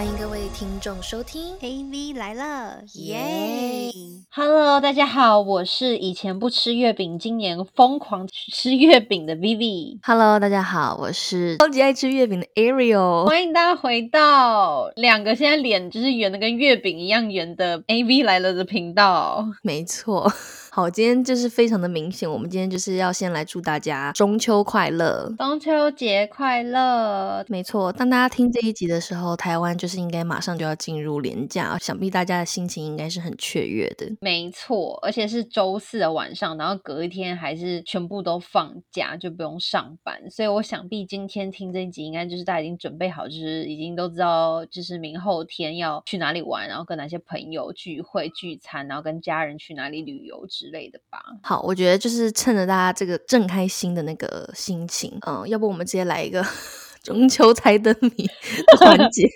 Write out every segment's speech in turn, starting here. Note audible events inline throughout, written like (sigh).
欢迎各位听众收听 AV 来了，耶！Hello，大家好，我是以前不吃月饼，今年疯狂吃月饼的 Vivi。Hello，大家好，我是超级爱吃月饼的 Ariel。欢迎大家回到两个现在脸就是圆的跟月饼一样圆的 AV 来了的频道。没错，好，今天就是非常的明显，我们今天就是要先来祝大家中秋快乐。中秋节快乐！没错，当大家听这一集的时候，台湾就是应该马上就要进入连假，想必大家的心情应该是很雀跃的。没错，而且是周四的晚上，然后隔一天还是全部都放假，就不用上班。所以我想必今天听这一集，应该就是大家已经准备好，就是已经都知道，就是明后天要去哪里玩，然后跟哪些朋友聚会聚餐，然后跟家人去哪里旅游之类的吧。好，我觉得就是趁着大家这个正开心的那个心情，嗯，要不我们直接来一个 (laughs) 中秋猜灯谜的环 (laughs) 节，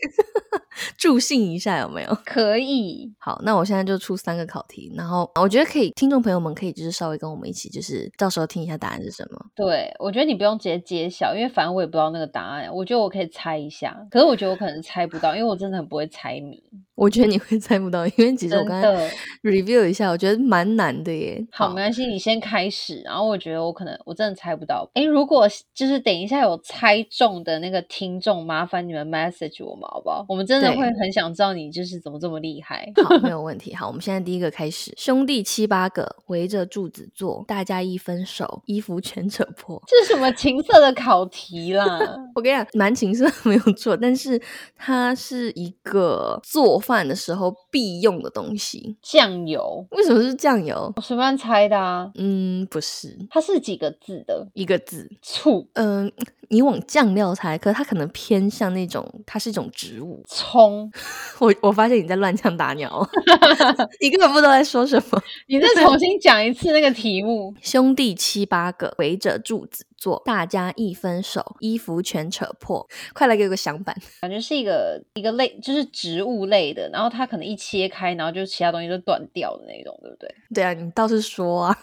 助兴一下有没有？(laughs) 可以，好，那我现在就出三个考题，然后我觉得可以，听众朋友们可以就是稍微跟我们一起，就是到时候听一下答案是什么。对我觉得你不用直接揭晓，因为反正我也不知道那个答案，我觉得我可以猜一下，可是我觉得我可能猜不到，因为我真的很不会猜谜，我觉得你会 (laughs) 猜不到，因为其实我真刚才。review 一下，我觉得蛮难的耶。好，没关系，你先开始。然后我觉得我可能我真的猜不到。诶，如果就是等一下有猜中的那个听众，麻烦你们 message 我们好不好？我们真的对会很想知道你就是怎么这么厉害。好，没有 (laughs) 问题。好，我们现在第一个开始，兄弟七八个围着柱子坐，大家一分手，衣服全扯破。这是什么情色的考题啦？(laughs) 我跟你讲，蛮情色没有错，但是它是一个做饭的时候必用的东西。酱油，为什么是酱油？我随便猜的啊。嗯，不是它是几个字的？一个字。醋、嗯，你往酱料猜，可它可能偏向那种，它是一种植物。葱。(laughs) 我我发现你在乱枪打鸟，(laughs) 你根本不知道在说什么。你再重新讲一次那个题目。兄弟七八个围着柱子坐，大家一分手，衣服全扯破。快来给我个响板！感觉是一个一个类，就是植物类的，然后它可能一切开，然后就其他东西就断掉的那种，对不对？(laughs) 对啊，你倒是说啊，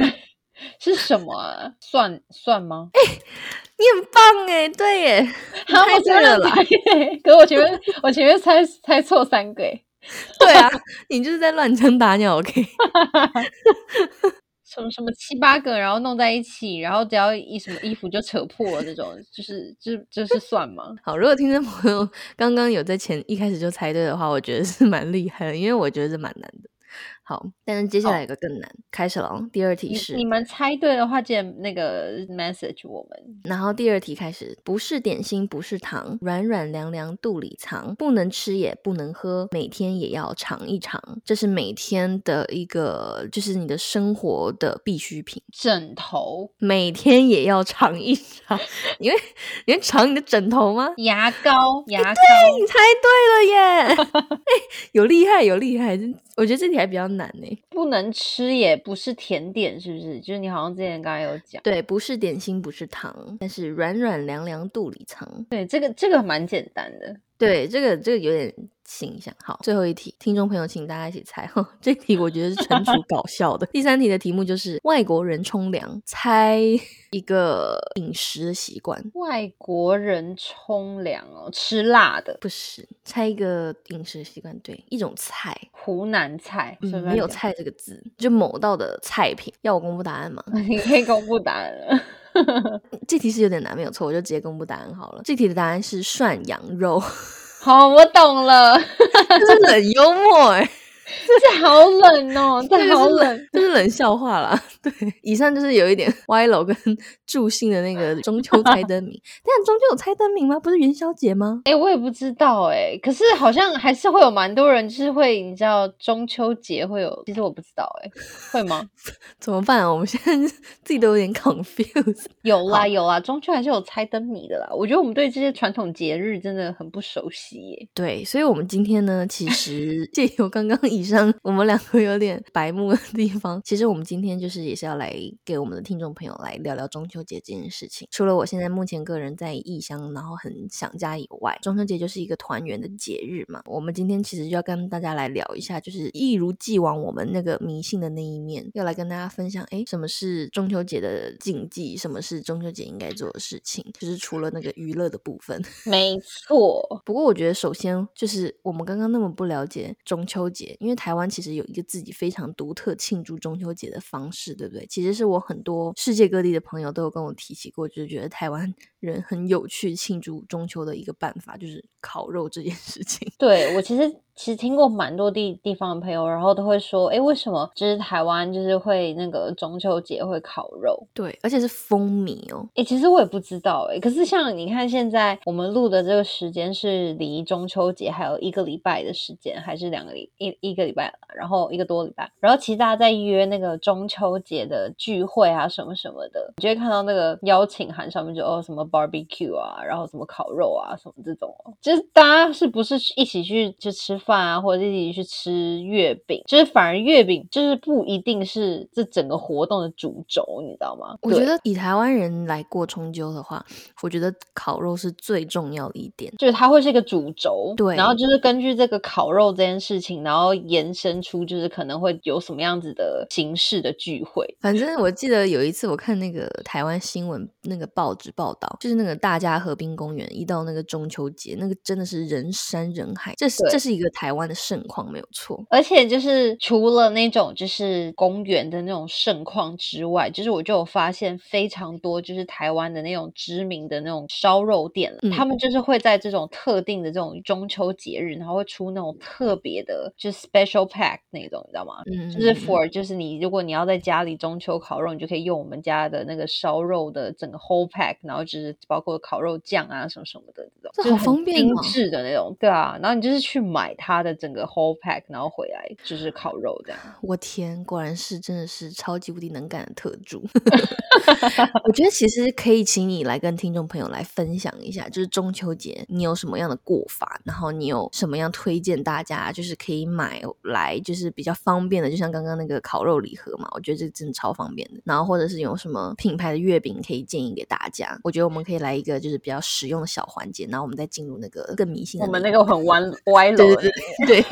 (laughs) 是什么啊？蒜蒜吗？你很棒哎，对耶，(laughs) 你好，猜我对了啦。可是我前面我前面猜猜错三个耶，对啊，你就是在乱枪打鸟，OK？什么什么七八个，然后弄在一起，然后只要一什么衣服就扯破了这种，就是就就是算吗？(laughs) 好，如果听众朋友刚刚有在前一开始就猜对的话，我觉得是蛮厉害的，因为我觉得是蛮难的。好，但是接下来有个更难，开始了哦。第二题是你，们猜对的话，记得那个 message 我们。然后第二题开始，不是点心，不是糖，软软凉凉肚里藏，不能吃也不能喝，每天也要尝一尝。这是每天的一个，就是你的生活的必需品，枕头、每天也要尝一尝。你会你会尝你的枕头吗？牙膏、牙膏，你猜对了耶！(laughs) 哎、有厉害，有厉害。这我觉得这题还比较难呢。不能吃也不是甜点，是不是？就是你好像之前刚刚有讲。对，不是点心，不是糖，但是软软凉凉肚里藏。对，这个这个蛮简单的。对，这个这个有点形象。好，最后一题，听众朋友，请大家一起猜。哈，(laughs) 这题我觉得是纯属搞笑的。第三题的题目就是外国人冲凉，猜一个饮食的习惯。外国人冲凉哦，吃辣的不是，猜一个饮食的习惯，对，一种菜，湖南菜，嗯，没有菜这个字，就某道的菜品。要我公布答案吗？(laughs) 你可以公布答案了。(laughs) 这题是有点难，没有错，我就直接公布答案好了。这题的答案是涮羊肉，好，我懂了，(laughs) 真的很幽默哎、这好冷哦，这好冷。这是冷笑话啦。(laughs) 对，以上就是有一点歪楼跟 (laughs) 助兴的那个中秋 (laughs) 猜灯谜。但中秋有猜灯谜吗？不是元宵节吗？哎、我也不知道哎、可是好像还是会有蛮多人，就是会你知道中秋节会有，其实我不知道哎、会吗？怎么办啊？我们现在自己都有点 confused。有啦有啦，中秋还是有猜灯谜的啦。我觉得我们对这些传统节日真的很不熟悉耶。对，所以我们今天呢，其实借由刚刚以以上我们两个有点白目的地方，(laughs) 其实我们今天就是也是要来给我们的听众朋友来聊聊中秋节这件事情。除了我现在目前个人在异乡，然后很想家以外，中秋节就是一个团圆的节日嘛。我们今天其实就要跟大家来聊一下，就是一如既往我们那个迷信的那一面，要来跟大家分享，哎，什么是中秋节的禁忌，什么是中秋节应该做的事情，就是除了那个娱乐的部分。没错，不过我觉得首先就是我们刚刚那么不了解中秋节，因为台湾其实有一个自己非常独特庆祝中秋节的方式，对不对？其实是我很多世界各地的朋友都有跟我提起过，就是觉得台湾人很有趣庆祝中秋的一个办法，就是烤肉这件事情。(laughs) 对我其实。其实听过蛮多地地方的朋友，然后都会说，哎，为什么就是台湾就是会那个中秋节会烤肉？对，而且是风靡哦。哎，其实我也不知道哎。可是像你看，现在我们录的这个时间是离中秋节还有一个礼拜的时间，还是两个礼一一个礼拜，然后一个多礼拜。然后其实大家在约那个中秋节的聚会啊，什么什么的，你就会看到那个邀请函上面就哦什么 barbecue 啊，然后什么烤肉啊，什么这种，就是大家是不是一起去就吃？饭啊，或者一起去吃月饼，就是反而月饼就是不一定是这整个活动的主轴，你知道吗？我觉得以台湾人来过中秋的话，我觉得烤肉是最重要的一点，就是它会是一个主轴。对，然后就是根据这个烤肉这件事情，然后延伸出就是可能会有什么样子的形式的聚会。反正我记得有一次我看那个台湾新闻那个报纸报道，就是那个大家河滨公园一到那个中秋节，那个真的是人山人海，这是这是一个。台湾的盛况没有错，而且就是除了那种就是公园的那种盛况之外，就是我就有发现非常多就是台湾的那种知名的那种烧肉店，他们就是会在这种特定的这种中秋节日，然后会出那种特别的，就是 special pack 那种，你知道吗？嗯，就是 for 就是你如果你要在家里中秋烤肉，你就可以用我们家的那个烧肉的整个 whole pack，然后就是包括烤肉酱啊什么什么的这种，这好方便精致的那种，对啊，然后你就是去买。它的整个 whole pack，然后回来就是烤肉这样。我天，果然是真的是超级无敌能干的特助。(laughs) 我觉得其实可以请你来跟听众朋友来分享一下，就是中秋节你有什么样的过法，然后你有什么样推荐大家，就是可以买来就是比较方便的，就像刚刚那个烤肉礼盒嘛，我觉得这真的超方便的。然后或者是有什么品牌的月饼可以建议给大家，我觉得我们可以来一个就是比较实用的小环节，然后我们再进入那个更迷信的。我们那个很 (laughs) 弯歪楼。对，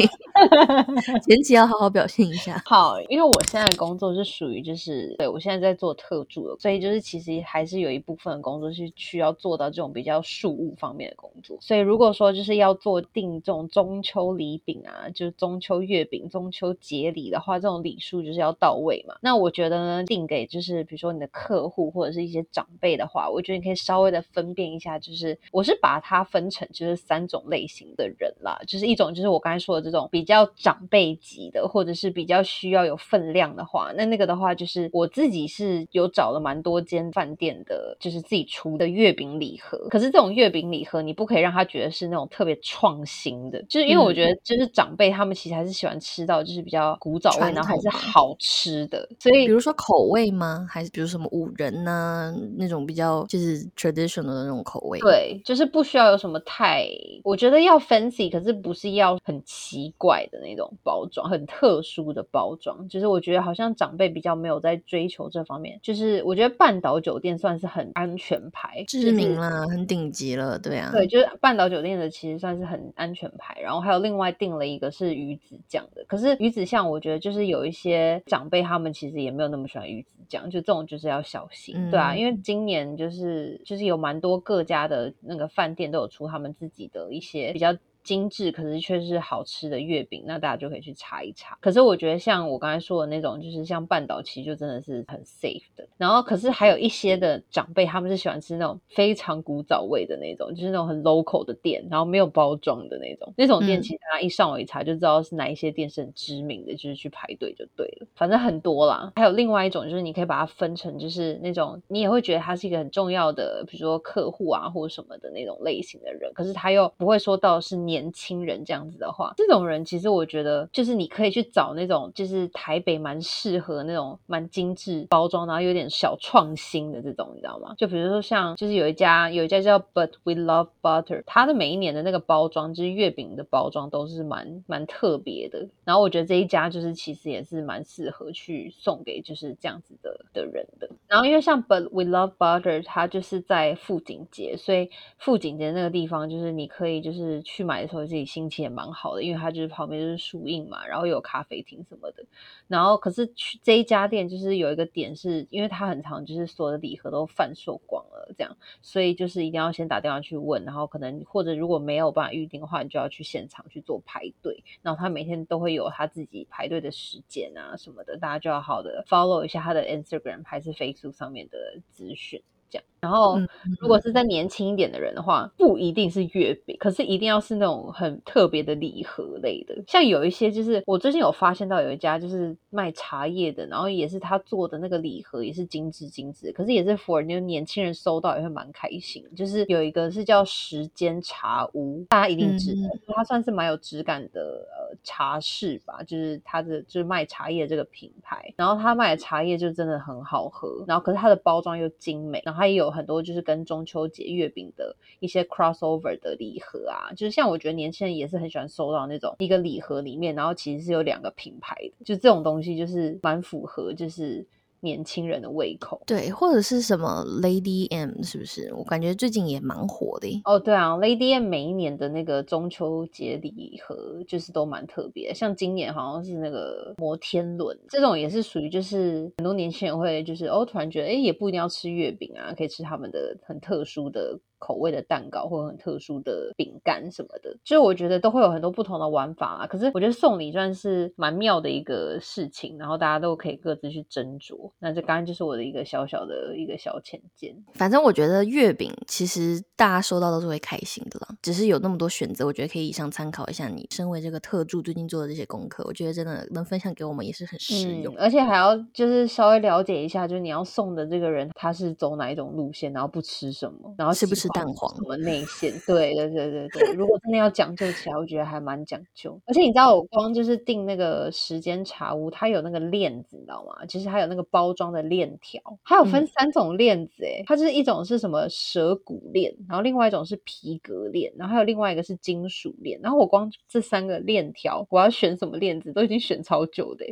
(laughs) 前期要好好表现一下。(laughs) 好，因为我现在的工作是属于就是，对我现在在做特助的，所以就是其实还是有一部分的工作是需要做到这种比较数务方面的工作。所以如果说就是要做定这种中秋礼饼啊，就是中秋月饼、中秋节礼的话，这种礼数就是要到位嘛。那我觉得呢，定给就是比如说你的客户或者是一些长辈的话，我觉得你可以稍微的分辨一下，就是我是把它分成就是三种类型的人啦，就是一种就是我刚才说。的这种比较长辈级的，或者是比较需要有分量的话，那那个的话，就是我自己是有找了蛮多间饭店的，就是自己出的月饼礼盒。可是这种月饼礼盒，你不可以让他觉得是那种特别创新的，就是因为我觉得，就是长辈他们其实还是喜欢吃到就是比较古早味，然后还是好吃的。所以，比如说口味吗？还是比如什么五仁呐那种比较就是 traditional 的那种口味？对，就是不需要有什么太，我觉得要 fancy，可是不是要很。奇怪的那种包装，很特殊的包装，就是我觉得好像长辈比较没有在追求这方面。就是我觉得半岛酒店算是很安全牌，知名了，很顶级了，对啊。对，就是半岛酒店的其实算是很安全牌。然后还有另外订了一个是鱼子酱的，可是鱼子酱我觉得就是有一些长辈他们其实也没有那么喜欢鱼子酱，就这种就是要小心，对啊。因为今年就是就是有蛮多各家的那个饭店都有出他们自己的一些比较。精致可是却是好吃的月饼，那大家就可以去查一查。可是我觉得像我刚才说的那种，就是像半岛，其实就真的是很 safe 的。然后，可是还有一些的长辈，他们是喜欢吃那种非常古早味的那种，就是那种很 local 的店，然后没有包装的那种。那种店其实大家一上网一查就知道是哪一些店是很知名的，就是去排队就对了。反正很多啦。还有另外一种，就是你可以把它分成，就是那种你也会觉得他是一个很重要的，比如说客户啊或者什么的那种类型的人，可是他又不会说到是。年轻人这样子的话，这种人其实我觉得就是你可以去找那种就是台北蛮适合那种蛮精致包装，然后有点小创新的这种，你知道吗？就比如说像就是有一家有一家叫 But We Love Butter，它的每一年的那个包装就是月饼的包装都是蛮蛮特别的。然后我觉得这一家就是其实也是蛮适合去送给就是这样子的的人的。然后因为像 But We Love Butter，它就是在富锦街，所以富锦街那个地方就是你可以就是去买的时候自己心情也蛮好的，因为它就是旁边就是树荫嘛，然后有咖啡厅什么的。然后可是去这一家店就是有一个点是，因为它很长，就是所有的礼盒都贩售光了，这样，所以就是一定要先打电话去问，然后可能或者如果没有办法预定的话，你就要去现场去做排队。然后他每天都会有他自己排队的时间啊什么的，大家就要好的 follow 一下他的 Instagram 还是 Facebook 上面的资讯。这样然后，如果是在年轻一点的人的话，不一定是月饼，可是一定要是那种很特别的礼盒类的。像有一些，就是我最近有发现到有一家就是卖茶叶的，然后也是他做的那个礼盒也是精致精致，可是也是 for 那年轻人收到也会蛮开心。就是有一个是叫时间茶屋，大家一定知道，它算是蛮有质感的呃茶室吧，就是它的就是卖茶叶这个品牌，然后他卖的茶叶就真的很好喝，然后可是它的包装又精美，然后它也有。很多就是跟中秋节月饼的一些 crossover 的礼盒啊，就是像我觉得年轻人也是很喜欢收到那种一个礼盒里面，然后其实是有两个品牌的，就这种东西就是蛮符合就是。年轻人的胃口，对，或者是什么 Lady M，是不是？我感觉最近也蛮火的。哦，对啊，Lady M 每一年的那个中秋节礼盒就是都蛮特别，像今年好像是那个摩天轮，这种也是属于就是很多年轻人会就是哦，突然觉得哎，也不一定要吃月饼啊，可以吃他们的很特殊的。口味的蛋糕或者很特殊的饼干什么的，就是我觉得都会有很多不同的玩法啊。可是我觉得送礼算是蛮妙的一个事情，然后大家都可以各自去斟酌。那这刚刚就是我的一个小小的一个小浅见。反正我觉得月饼其实大家收到都是会开心的啦，只是有那么多选择，我觉得可以以上参考一下。你身为这个特助最近做的这些功课，我觉得真的能分享给我们也是很实用，而且还要就是稍微了解一下，就是你要送的这个人他是走哪一种路线，然后不吃什么，然后吃不吃。蛋黄什么内馅？对对对对对，如果真的要讲究起来，我觉得还蛮讲究。而且你知道，我光就是订那个时间茶屋，它有那个链子，你知道吗？其实还有那个包装的链条，它有分三种链子，哎，它就是一种是什么蛇骨链，然后另外一种是皮革链，然后还有另外一个是金属链。然后我光这三个链条，我要选什么链子，都已经选超久的。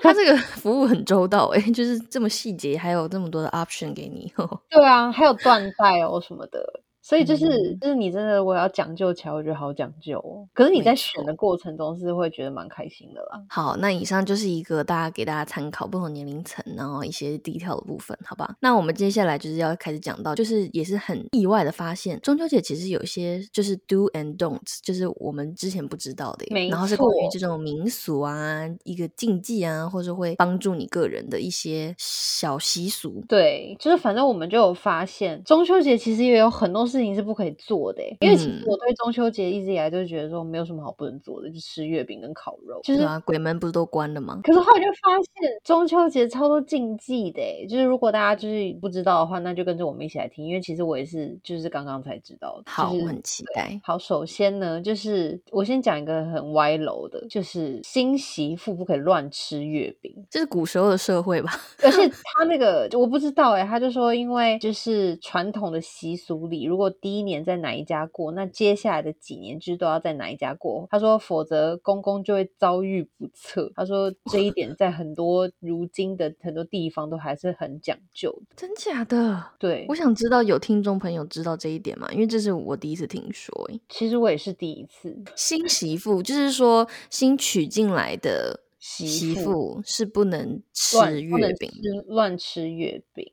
它这 (laughs) 个服务很周到，哎，就是这么细节，还有这么多的 option 给你。对啊，还有缎带哦什么的。the 所以就是，就是你真的我要讲究起来，我觉得好讲究哦。可是你在选的过程中是会觉得蛮开心的啦。好，那以上就是一个大家给大家参考不同年龄层，然后一些低调的部分，好吧？那我们接下来就是要开始讲到，就是也是很意外的发现，中秋节其实有一些就是 do and don'ts，就是我们之前不知道的，然后是关于这种民俗啊、一个禁忌啊，或者会帮助你个人的一些小习俗。对，就是反正我们就有发现，中秋节其实也有很多。事情是不可以做的，因为其实我对中秋节一直以来就觉得说没有什么好不能做的，就吃月饼跟烤肉。就是啊，鬼门不是都关了吗？可是后来就发现中秋节超多禁忌的，就是如果大家就是不知道的话，那就跟着我们一起来听，因为其实我也是就是刚刚才知道。好，我很期待。好，首先呢，就是我先讲一个很歪楼的，就是新媳妇不可以乱吃月饼，这是古时候的社会吧？而且 (laughs) 他那个我不知道哎，他就说因为就是传统的习俗里，如果第一年在哪一家过，那接下来的几年就都要在哪一家过。他说，否则公公就会遭遇不测。他说这一点在很多如今的很多地方都还是很讲究的，真假的？对，我想知道有听众朋友知道这一点吗？因为这是我第一次听说。其实我也是第一次。新媳妇就是说新娶进来的媳妇是不能吃月饼，乱吃月饼。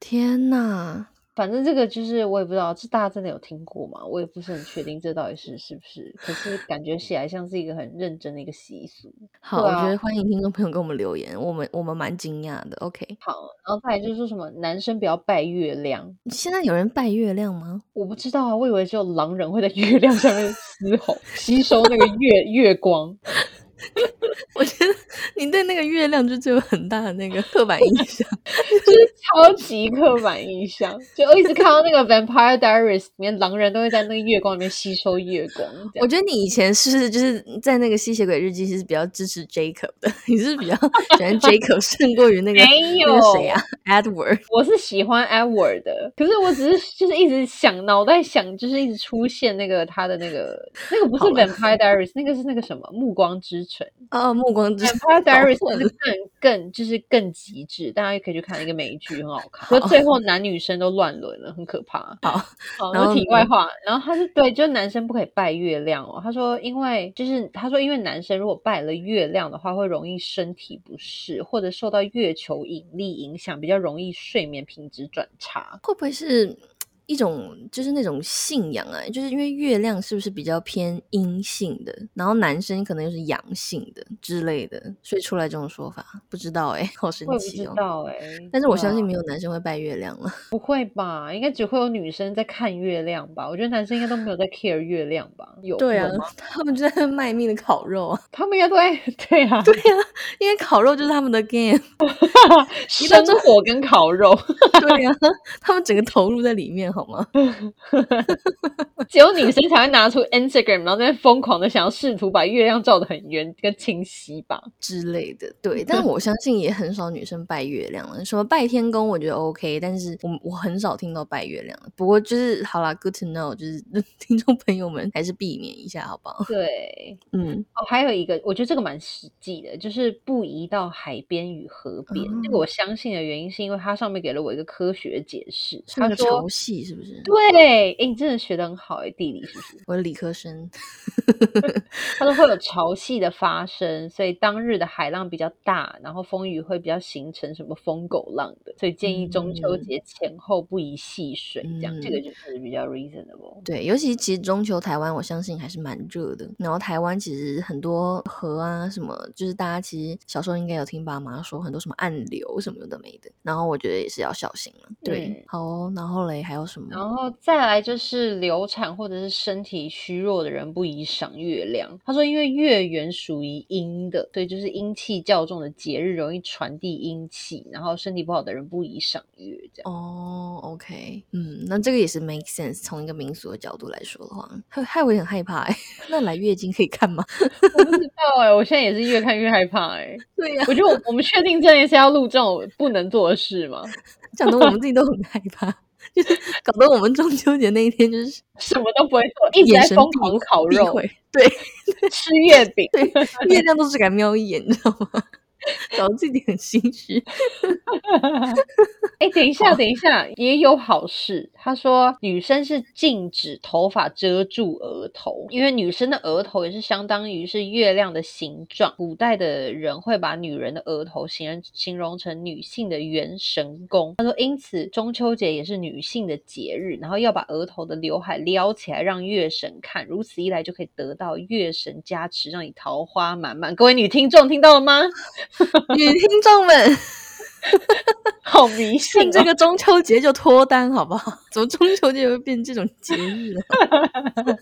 天哪！反正这个就是我也不知道，这大家真的有听过吗？我也不是很确定这到底是是不是，可是感觉起来像是一个很认真的一个习俗。好，我觉得欢迎听众朋友给我们留言，我们我们蛮惊讶的。OK，好，然后再来就是说什么男生不要拜月亮，现在有人拜月亮吗？我不知道啊，我以为只有狼人会在月亮上面嘶吼，吸收那个月月光。(laughs) 我觉得你对那个月亮就就有很大的那个刻板印象，(laughs) 就是超级刻板印象。就我一直看到那个《Vampire Diaries》里面，狼人都会在那个月光里面吸收月光。我觉得你以前是就是在那个吸血鬼日记是比较支持 Jacob 的，(laughs) 你是比较喜欢 Jacob 胜过于那个 (laughs) 没有谁啊 Edward。我是喜欢 Edward 的，可是我只是就是一直想脑袋想，就是一直出现那个他的那个那个不是《Vampire Diaries》，那个是那个什么《暮光之城》哦，《暮光之城》。Vampire (laughs) Diaries 是更更就是更极致，大家也可以去看一个美剧，很好看。可最后男女生都乱伦了，很可怕。(laughs) 好，好，然后题外话，然后他是对，就是男生不可以拜月亮哦。他说，因为就是他说，因为男生如果拜了月亮的话，会容易身体不适，或者受到月球引力影响，比较容易睡眠品质转差。会不会是？一种就是那种信仰啊，就是因为月亮是不是比较偏阴性的，然后男生可能又是阳性的之类的，所以出来这种说法，不知道哎、欸，(laughs) 好神奇哦！不知道哎、欸，但是我相信没有男生会拜月亮了，(laughs) 不会吧？应该只会有女生在看月亮吧？我觉得男生应该都没有在 care 月亮吧？有对啊，他们就在卖命的烤肉啊，(laughs) 他们应该都在对啊，对啊，因为烤肉就是他们的 game，生火跟烤肉，对啊，他们整个投入在里面。好吗？只有女生才会拿出 Instagram，然后在疯狂的想要试图把月亮照得很圆跟清晰吧之类的。对，但我相信也很少女生拜月亮了。什么拜天公，我觉得 OK，但是我我很少听到拜月亮。不过就是好啦 g o o d to know，就是 (laughs) 听众朋友们还是避免一下，好不好？对，嗯，哦，还有一个，我觉得这个蛮实际的，就是不宜到海边与河边。哦、这个我相信的原因是因为它上面给了我一个科学解释，它说潮汐。是不是？对，哎，你真的学的很好哎，地理是不是？我是理科生。(laughs) 他说会有潮汐的发生，所以当日的海浪比较大，然后风雨会比较形成什么疯狗浪的，所以建议中秋节前后不宜戏水，嗯、这样这个就是比较 reasonable。对，尤其其实中秋台湾，我相信还是蛮热的。然后台湾其实很多河啊什么，就是大家其实小时候应该有听爸妈说很多什么暗流什么的没的，然后我觉得也是要小心了。对，嗯、好、哦，然后嘞还有什么？然后再来就是流产或者是身体虚弱的人不宜赏月亮。他说，因为月圆属于阴的，对，就是阴气较重的节日，容易传递阴气，然后身体不好的人不宜赏月。这样哦，OK，嗯，那这个也是 make sense。从一个民俗的角度来说的话，害害我也很害怕哎、欸。(laughs) 那来月经可以看吗？(laughs) 我不知道哎、欸，我现在也是越看越害怕哎、欸。(laughs) 对呀、啊，我觉得我我们确定这件事要录这种不能做的事吗？讲的我们自己都很害怕。就 (laughs) 是搞得我们中秋节那一天就是什么都不会做，一直在疯狂烤肉，对，(laughs) 吃月饼，对，月亮都只敢瞄一眼，你知道吗？搞得自己很心虚。(laughs) 哎，等一下，等一下，也有好事。他说，女生是禁止头发遮住额头，因为女生的额头也是相当于是月亮的形状。古代的人会把女人的额头形容形容成女性的元神宫。他说，因此中秋节也是女性的节日，然后要把额头的刘海撩起来让月神看，如此一来就可以得到月神加持，让你桃花满满。各位女听众听到了吗？(laughs) 女听众们，(laughs) 好迷信、哦！这个中秋节就脱单好不好？怎么中秋节会变这种节日了？(laughs)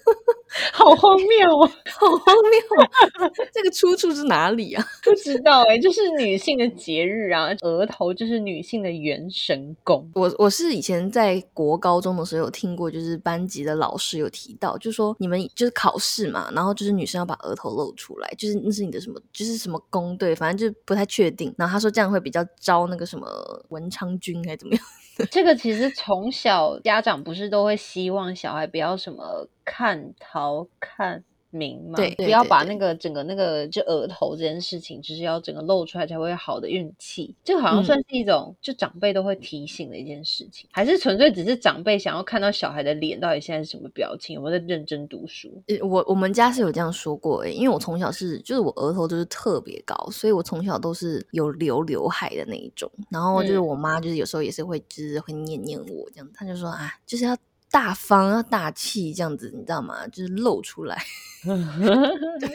(laughs) 好荒谬哦！(laughs) 好荒谬！这个出处是哪里啊？不知道哎、欸，就是女性的节日啊，额头就是女性的元神宫。我我是以前在国高中的时候有听过，就是班级的老师有提到，就说你们就是考试嘛，然后就是女生要把额头露出来，就是那是你的什么，就是什么宫对，反正就不太确定。然后他说这样会比较招那个什么文昌君还是怎么样？这个其实从小家长不是都会希望小孩不要什么看桃看明嘛，对，不要把那个整个那个就额头这件事情，就是要整个露出来才会有好的运气。这个好像算是一种、嗯、就长辈都会提醒的一件事情，还是纯粹只是长辈想要看到小孩的脸到底现在是什么表情，有没有在认真读书？我我们家是有这样说过诶、欸，因为我从小是就是我额头就是特别高，所以我从小都是有留刘海的那一种。然后就是我妈就是有时候也是会就是会念念我这样，她就说啊，就是要。大方要大气这样子，你知道吗？就是露出来，(laughs)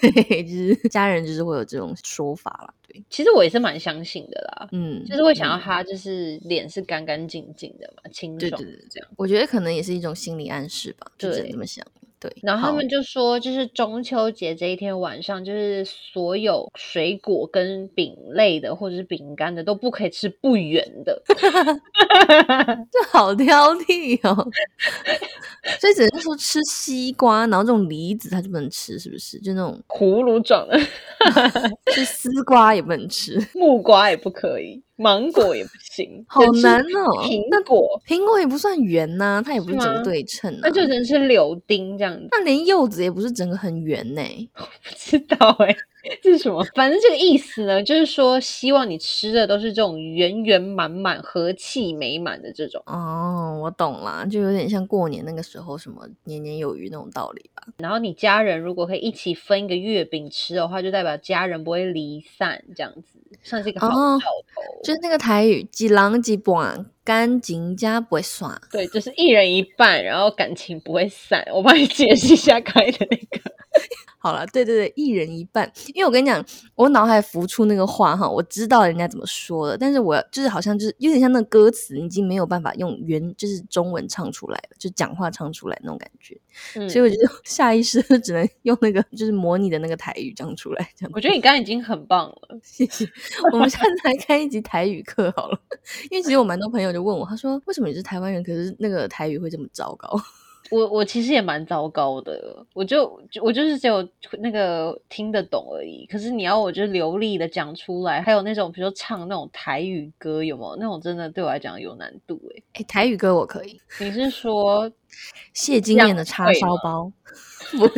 对，就是家人就是会有这种说法啦。对，其实我也是蛮相信的啦，嗯，就是会想要他就是脸是干干净净的嘛，清爽，对对对，这样。我觉得可能也是一种心理暗示吧，就对这么想。对，然后他们就说，就是中秋节这一天晚上，就是所有水果跟饼类的或者是饼干的都不可以吃不圆的。(laughs) 这好挑剔哦。所以只能说吃西瓜，然后这种梨子它就不能吃，是不是？就那种葫芦状的 (laughs) 吃丝瓜也不能吃，木瓜也不可以，芒果也不行，(laughs) 好难哦。苹果。苹果也不算圆呐、它也不是是整个对称、啊，那就只能是柳丁这样子。那连柚子也不是整个很圆呢、(laughs) 不知道哎、这 (laughs) 是什么？(laughs) 反正这个意思呢，就是说希望你吃的都是这种圆圆满满、和气美满的这种。哦，我懂了，就有点像过年那个时候什么年年有余那种道理吧。然后你家人如果可以一起分一个月饼吃的话，就代表家人不会离散，这样子算是一个好哦兆头。就是那个台语“几郎几 (laughs) 半，干净家不会耍对，就是一人一半，然后感情不会散。我帮你解释一下刚才的那个。”。好了，对对对，一人一半。因为我跟你讲，我脑海浮出那个话哈，我知道人家怎么说的，但是我就是好像就是有点像那个歌词，已经没有办法用原就是中文唱出来了，就讲话唱出来那种感觉。嗯，所以我就下意识地只能用那个就是模拟的那个台语讲出来，这样。我觉得你刚刚已经很棒了。谢谢。我们下次来开一集台语课好了，因为其实我蛮多朋友就问我，他说为什么你是台湾人，可是那个台语会这么糟糕？我我其实也蛮糟糕的，我就就我就是只有那个听得懂而已。可是你要我就流利的讲出来，还有那种比如说唱那种台语歌，有没有那种真的对我来讲有难度诶、哎，台语歌我可以，你是说 (laughs) 谢金燕的叉烧包。不是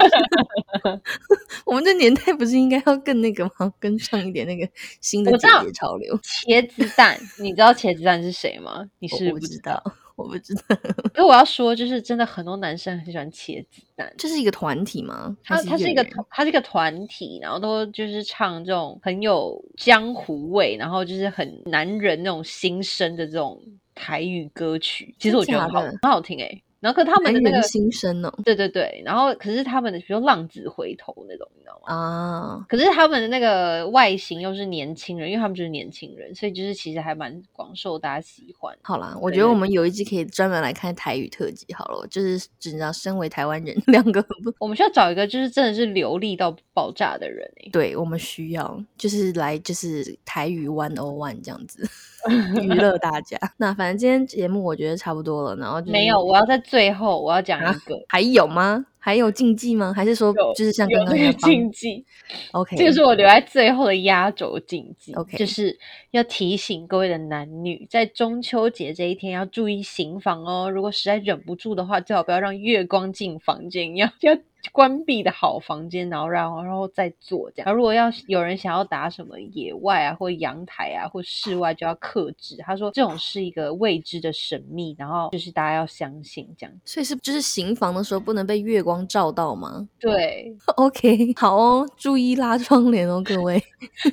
(laughs) 我们这年代不是应该要更那个吗？跟上一点那个新的姐姐潮流。茄子蛋？你知道茄子蛋是谁吗？你是不知道。我不知道，(laughs) 可我要说，就是真的很多男生很喜欢茄子蛋。这是一个团体吗？还它它是一个乐园团它是一个团体，然后都就是唱这种很有江湖味，然后就是很男人那种心声的这种台语歌曲。其实我觉得很好很好听诶、然后可是他们的那个心声哦对对对，然后可是他们的比如浪子回头那种，你知道吗？啊，可是他们的那个外形又是年轻人，因为他们就是年轻人，所以就是其实还蛮广受大家喜欢。好啦，我觉得我们有一集可以专门来看台语特辑好了，就是只知道身为台湾人，(laughs) 两个不我们需要找一个就是真的是流利到爆炸的人诶、对，我们需要就是来就是台语 one o one 这样子 (laughs) 娱乐大家。那反正今天节目我觉得差不多了，然后就是没有，我要在最后我要讲啊一个。还有吗？还有禁忌吗？还是说就是像刚刚那个禁忌，？OK，这个是我留在最后的压轴禁忌 OK 就是要提醒各位的男女，在中秋节这一天要注意行房哦。如果实在忍不住的话，最好不要让月光进房间，要要关闭的好房间，然后然后然后再做这样。然后如果要有人想要打什么野外啊，或阳台啊，或室外，就要克制。他说这种是一个未知的神秘，然后就是大家要相信这样。所以是就是行房的时候不能被月光照到吗对？(laughs) OK，好哦，注意拉窗帘哦，各位。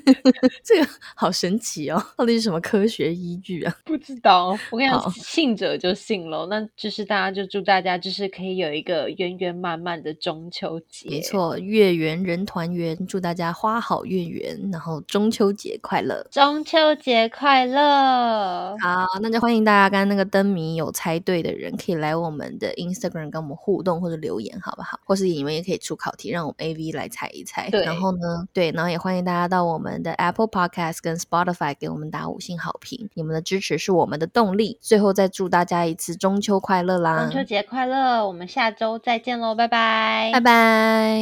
(laughs) 这个好神奇哦，到底是什么科学依据啊？不知道，我跟你讲，信者就信喽。那就是大家就祝大家就是可以有一个圆圆满满的中秋节。没，错，月圆人团圆，祝大家花好月圆，然后中秋节快乐。中秋节快乐！好，那就欢迎大家，刚刚那个灯谜有猜对的人，可以来我们的 Instagram 跟我们互动或者留言，好不好？或是你们也可以出考题，让我们 AV 来猜一猜。对然后呢，对，然后也欢迎大家到我们的 Apple Podcast 跟 Spotify 给我们打五星好评，你们的支持是我们的动力。最后再祝大家一次中秋快乐啦！中秋节快乐！我们下周再见喽，拜拜！拜拜。